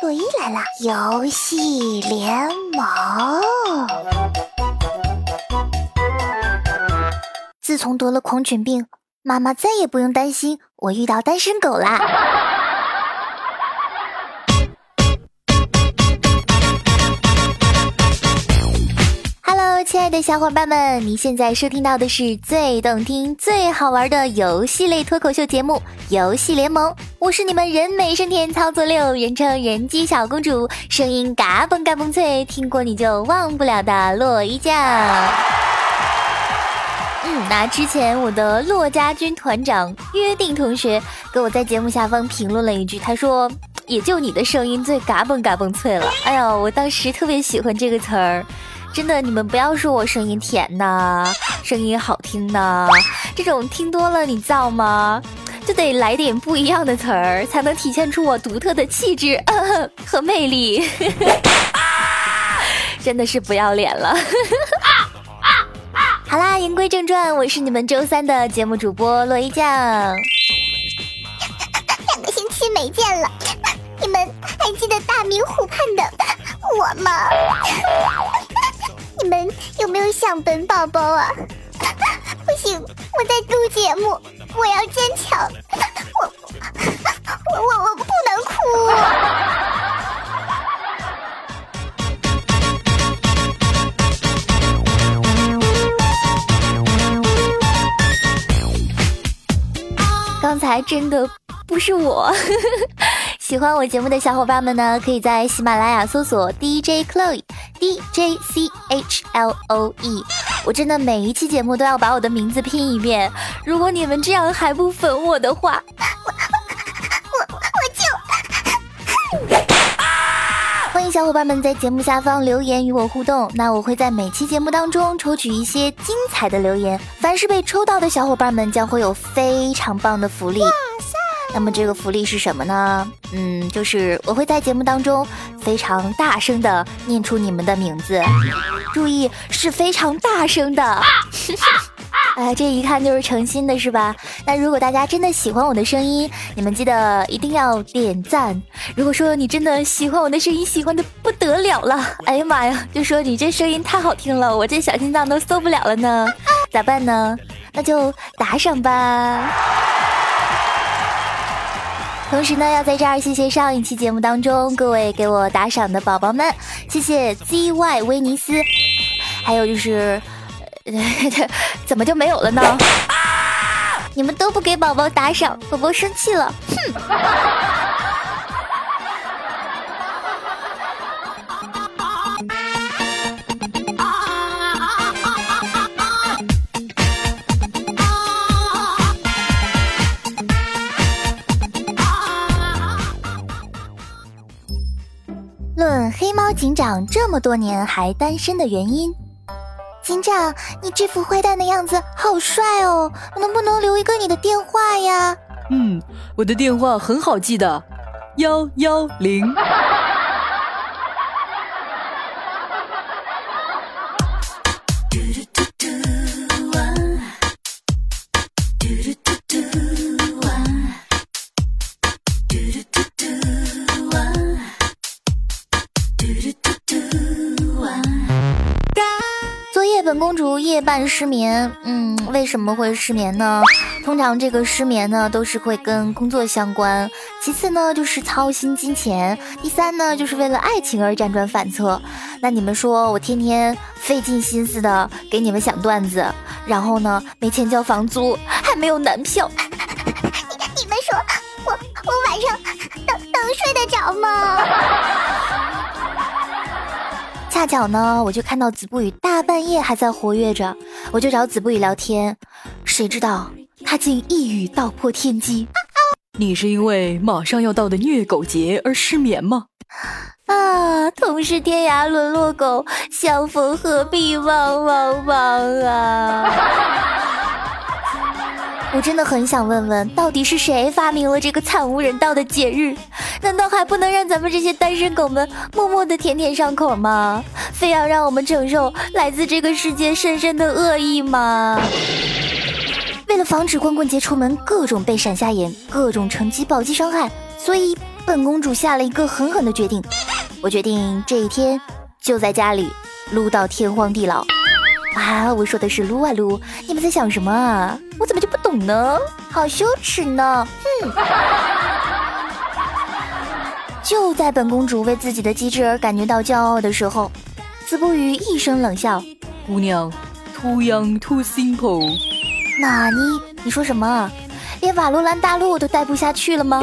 洛伊来了，游戏联盟。自从得了狂犬病，妈妈再也不用担心我遇到单身狗啦。亲爱的小伙伴们，你现在收听到的是最动听、最好玩的游戏类脱口秀节目《游戏联盟》，我是你们人美声甜、操作六、人称人机小公主、声音嘎嘣嘎嘣脆，听过你就忘不了的洛伊酱。嗯，那之前我的洛家军团长约定同学给我在节目下方评论了一句，他说：“也就你的声音最嘎嘣嘎嘣脆了。”哎呀，我当时特别喜欢这个词儿。真的，你们不要说我声音甜呐，声音好听呐，这种听多了你造吗？就得来点不一样的词儿，才能体现出我独特的气质 和魅力。真的是不要脸了。好啦，言归正传，我是你们周三的节目主播洛伊酱。两个星期没见了，你们还记得大明湖畔的我吗？你们有没有想本宝宝啊？不行，我在录节目，我要坚强，我我我我不能哭。刚才真的不是我。喜欢我节目的小伙伴们呢，可以在喜马拉雅搜索 DJ Chloe Chloe，D J C H L O E。我真的每一期节目都要把我的名字拼一遍。如果你们这样还不粉我的话，我我我就 欢迎小伙伴们在节目下方留言与我互动。那我会在每期节目当中抽取一些精彩的留言，凡是被抽到的小伙伴们将会有非常棒的福利。那么这个福利是什么呢？嗯，就是我会在节目当中非常大声的念出你们的名字，注意是非常大声的。哎，这一看就是诚心的，是吧？那如果大家真的喜欢我的声音，你们记得一定要点赞。如果说你真的喜欢我的声音，喜欢的不得了了，哎呀妈呀，就说你这声音太好听了，我这小心脏都受不了了呢，咋办呢？那就打赏吧。同时呢，要在这儿谢谢上一期节目当中各位给我打赏的宝宝们，谢谢 ZY 威尼斯，还有就是，怎么就没有了呢？你们都不给宝宝打赏，宝宝生气了，哼！警长这么多年还单身的原因，警长，你这副坏蛋的样子好帅哦，能不能留一个你的电话呀？嗯，我的电话很好记的，幺幺零。本公主夜半失眠，嗯，为什么会失眠呢？通常这个失眠呢，都是会跟工作相关。其次呢，就是操心金钱。第三呢，就是为了爱情而辗转反侧。那你们说我天天费尽心思的给你们想段子，然后呢，没钱交房租，还没有男票。你 你们说我我晚上能能睡得着吗？恰巧呢，我就看到子不语大半夜还在活跃着，我就找子不语聊天，谁知道他竟一语道破天机。你是因为马上要到的虐狗节而失眠吗？啊，同是天涯沦落狗，相逢何必汪汪汪啊！我真的很想问问，到底是谁发明了这个惨无人道的节日？难道还不能让咱们这些单身狗们默默的舔舔伤口吗？非要让我们承受来自这个世界深深的恶意吗？为了防止光棍节出门各种被闪瞎眼，各种乘机暴击伤害，所以本公主下了一个狠狠的决定，我决定这一天就在家里撸到天荒地老。啊，我说的是撸啊撸，你们在想什么啊？我怎么就不懂呢？好羞耻呢！哼！就在本公主为自己的机智而感觉到骄傲的时候，子不语一声冷笑：“姑娘，too young too simple。”那你你说什么？连瓦罗兰大陆都待不下去了吗？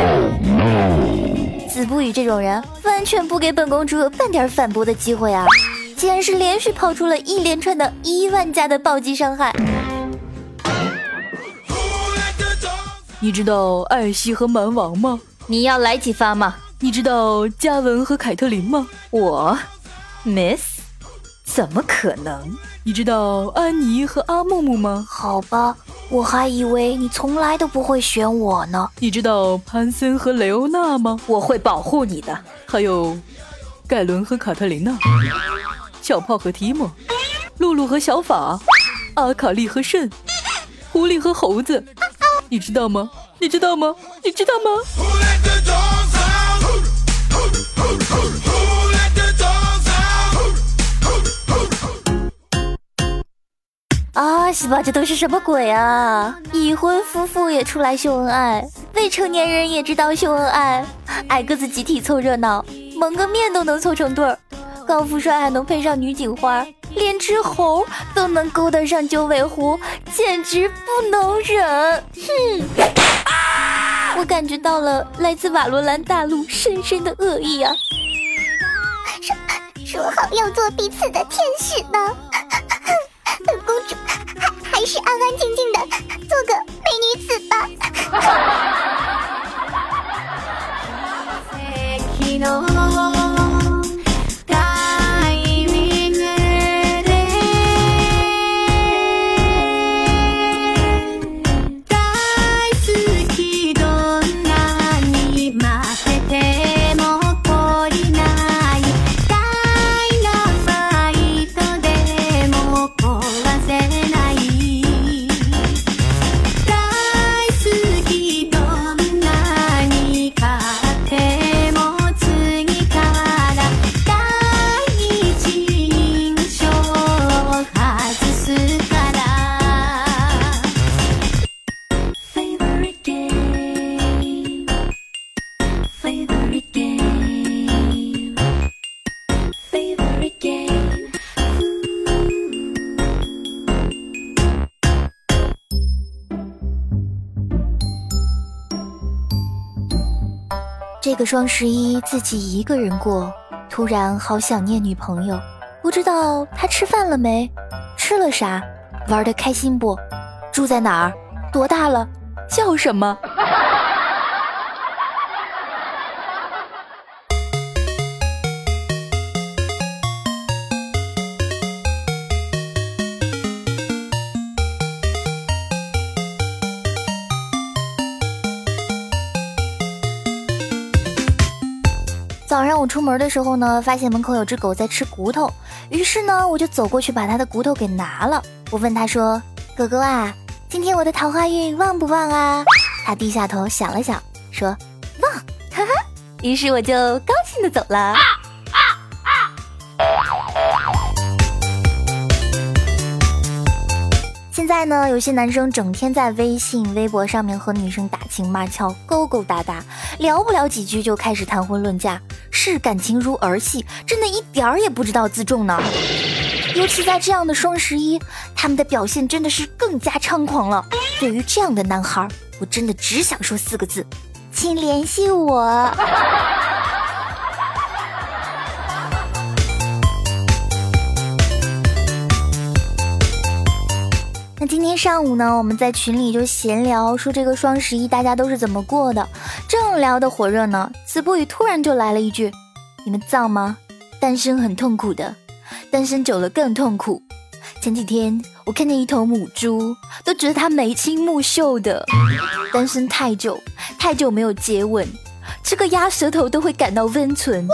子不语这种人完全不给本公主有半点反驳的机会啊！竟然是连续抛出了一连串的一万加的暴击伤害。你知道艾希和蛮王吗？你要来几发吗？你知道嘉文和凯特琳吗？我，Miss，怎么可能？你知道安妮和阿木木吗？好吧，我还以为你从来都不会选我呢。你知道潘森和雷欧娜吗？我会保护你的。还有盖伦和卡特琳娜，小炮和提莫，露露和小法，阿卡丽和慎，狐狸和猴子，你知道吗？你知道吗？你知道吗？啊，西吧，这都是什么鬼啊？已婚夫妇也出来秀恩爱，未成年人也知道秀恩爱，矮个子集体凑热闹，蒙个面都能凑成对儿，高富帅还能配上女警花，连只猴都能勾搭上九尾狐，简直不能忍！哼！我感觉到了来自瓦罗兰大陆深深的恶意啊！说说好要做彼此的天使呢。本公主还还是安安静静的做个美女子吧。这个双十一自己一个人过，突然好想念女朋友。不知道她吃饭了没？吃了啥？玩的开心不？住在哪儿？多大了？叫什么？早上我出门的时候呢，发现门口有只狗在吃骨头，于是呢，我就走过去把它的骨头给拿了。我问他说：“狗狗啊，今天我的桃花运旺不旺啊？”它低下头想了想，说：“旺，哈哈。”于是我就高兴的走了。在呢，有些男生整天在微信、微博上面和女生打情骂俏、勾勾搭搭，聊不了几句就开始谈婚论嫁，视感情如儿戏，真的一点儿也不知道自重呢。尤其在这样的双十一，他们的表现真的是更加猖狂了。对于这样的男孩，我真的只想说四个字：请联系我。那今天上午呢，我们在群里就闲聊，说这个双十一大家都是怎么过的，正聊得火热呢，子不语突然就来了一句：“你们造吗？单身很痛苦的，单身久了更痛苦。前几天我看见一头母猪，都觉得它眉清目秀的。单身太久，太久没有接吻，吃个鸭舌头都会感到温存。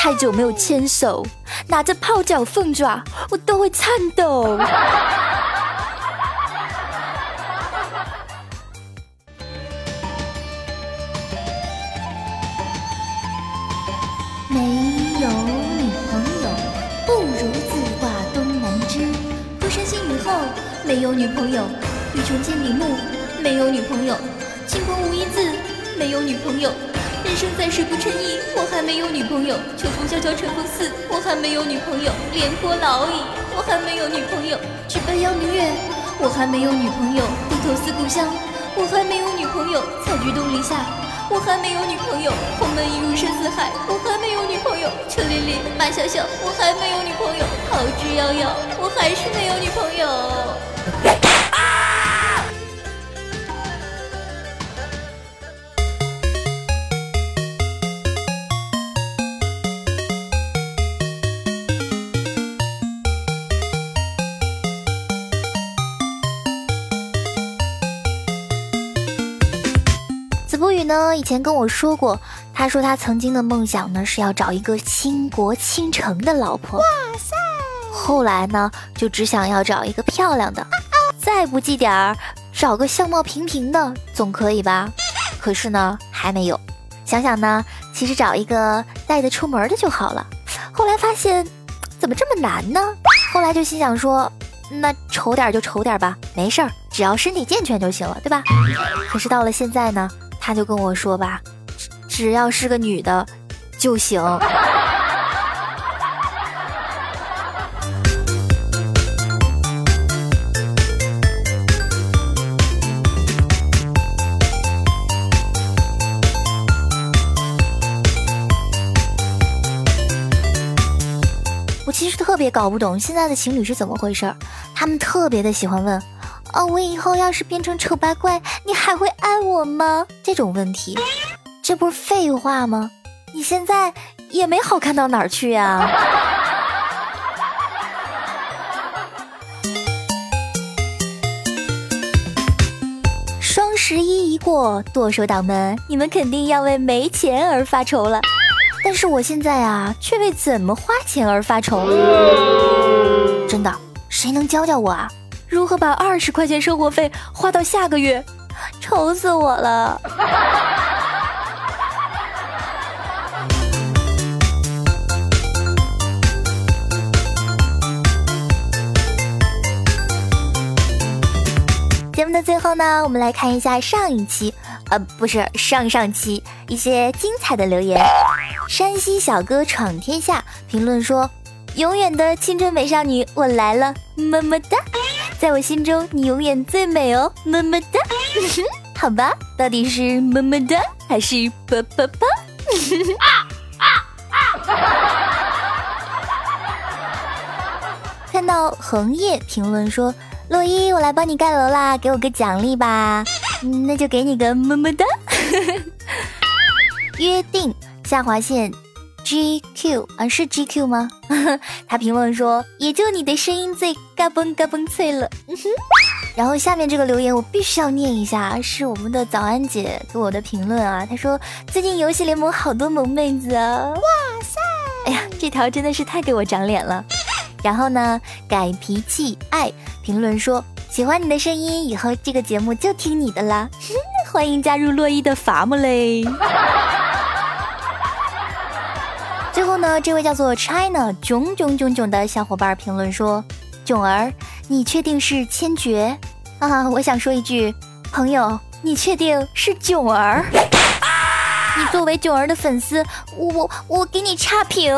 太久没有牵手，拿着泡脚凤爪，我都会颤抖。”没有女朋友；欲穷千里目，没有女朋友；清风无一字，没有女朋友。人生在世不称意，我还没有女朋友；秋风萧萧晨风似，我还没有女朋友；廉颇老矣，我还没有女朋友；举杯邀明月，我还没有女朋友；低头思故乡，我还没有女朋友；采菊东篱下，我还没有女朋友；鸿门一入深似海，我还没有女朋友；陈琳琳，马小小，我还没有女朋友；逃之夭夭，我还是没有女朋友。呢，以前跟我说过，他说他曾经的梦想呢是要找一个倾国倾城的老婆。哇塞！后来呢，就只想要找一个漂亮的，再不济点儿，找个相貌平平的总可以吧？可是呢，还没有。想想呢，其实找一个带得出门的就好了。后来发现，怎么这么难呢？后来就心想说，那丑点就丑点吧，没事儿，只要身体健全就行了，对吧？可是到了现在呢？他就跟我说吧，只要是个女的就行。我其实特别搞不懂现在的情侣是怎么回事儿，他们特别的喜欢问。哦，我以后要是变成丑八怪，你还会爱我吗？这种问题，这不是废话吗？你现在也没好看到哪儿去呀。双十一一过，剁手党们，你们肯定要为没钱而发愁了。但是我现在啊，却为怎么花钱而发愁。真的，谁能教教我啊？如何把二十块钱生活费花到下个月？愁死我了！节目的最后呢，我们来看一下上一期，呃，不是上上期一些精彩的留言。山西小哥闯天下评论说：“永远的青春美少女，我来了，么么哒。”在我心中，你永远最美哦，么么哒。好吧，到底是么么哒还是啵啵啵？看到横叶评论说：“洛伊，我来帮你盖楼啦，给我个奖励吧。”那就给你个么么哒。约定下划线。G Q 啊，是 G Q 吗？他评论说，也就你的声音最嘎嘣嘎嘣脆了。然后下面这个留言我必须要念一下，是我们的早安姐给我的评论啊。她说最近游戏联盟好多萌妹子啊，哇塞！哎呀，这条真的是太给我长脸了。然后呢，改脾气爱评论说喜欢你的声音，以后这个节目就听你的啦。欢迎加入洛伊的伐木嘞。最后呢，这位叫做 China 囧囧囧囧的小伙伴评论说：“囧儿，你确定是千珏啊？”我想说一句，朋友，你确定是囧儿？你作为囧儿的粉丝，我我我给你差评。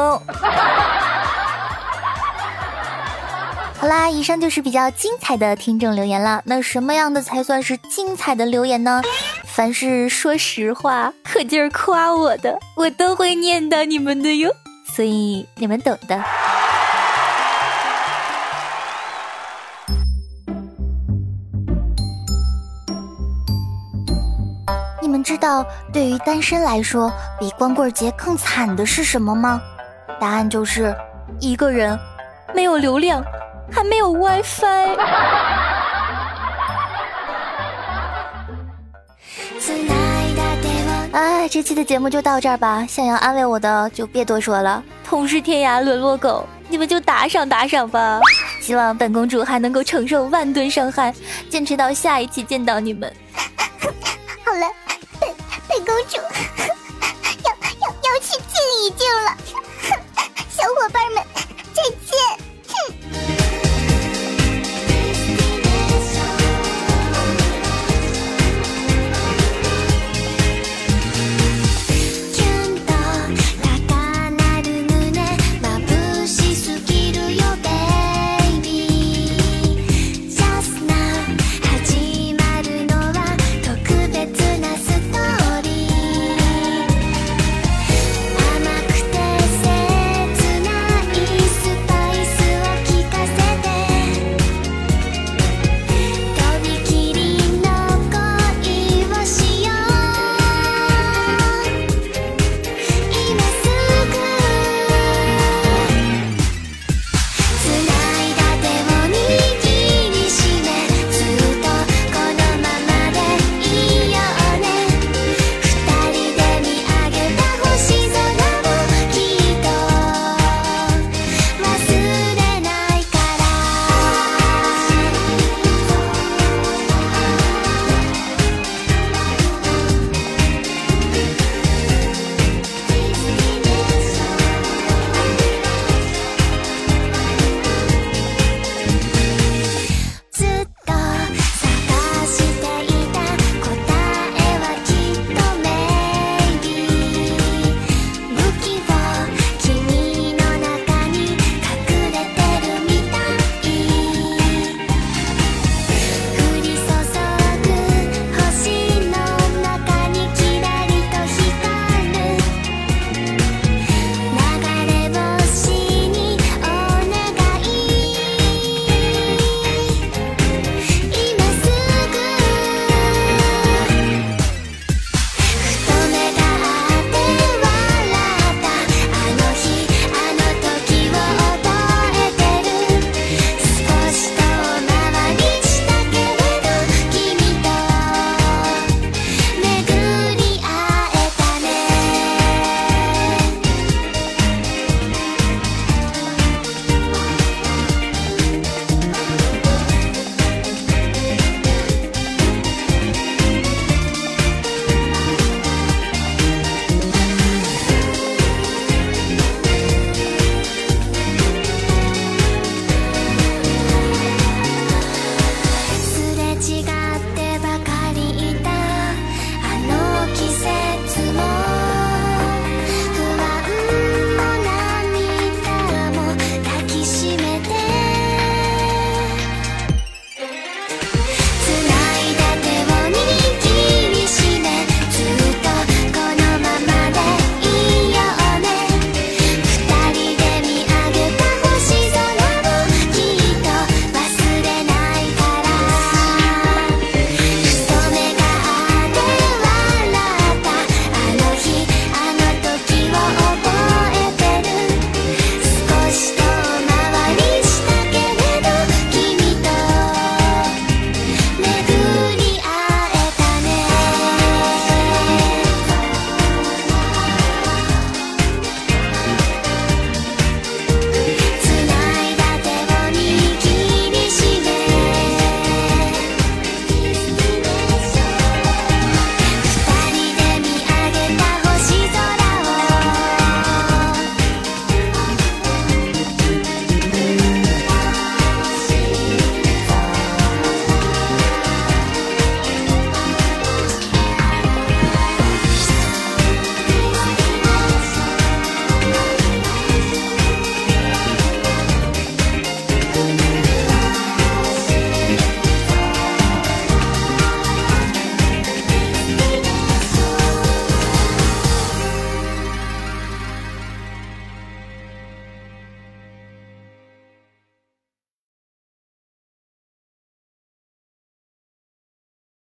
好啦，以上就是比较精彩的听众留言了。那什么样的才算是精彩的留言呢？凡是说实话、可劲儿夸我的，我都会念叨你们的哟。所以你们懂的。你们知道，对于单身来说，比光棍节更惨的是什么吗？答案就是一个人，没有流量，还没有 WiFi。哎，这期的节目就到这儿吧。想要安慰我的就别多说了。同是天涯沦落狗，你们就打赏打赏吧。希望本公主还能够承受万吨伤害，坚持到下一期见到你们。好了，本本公主 要要要去静一静了。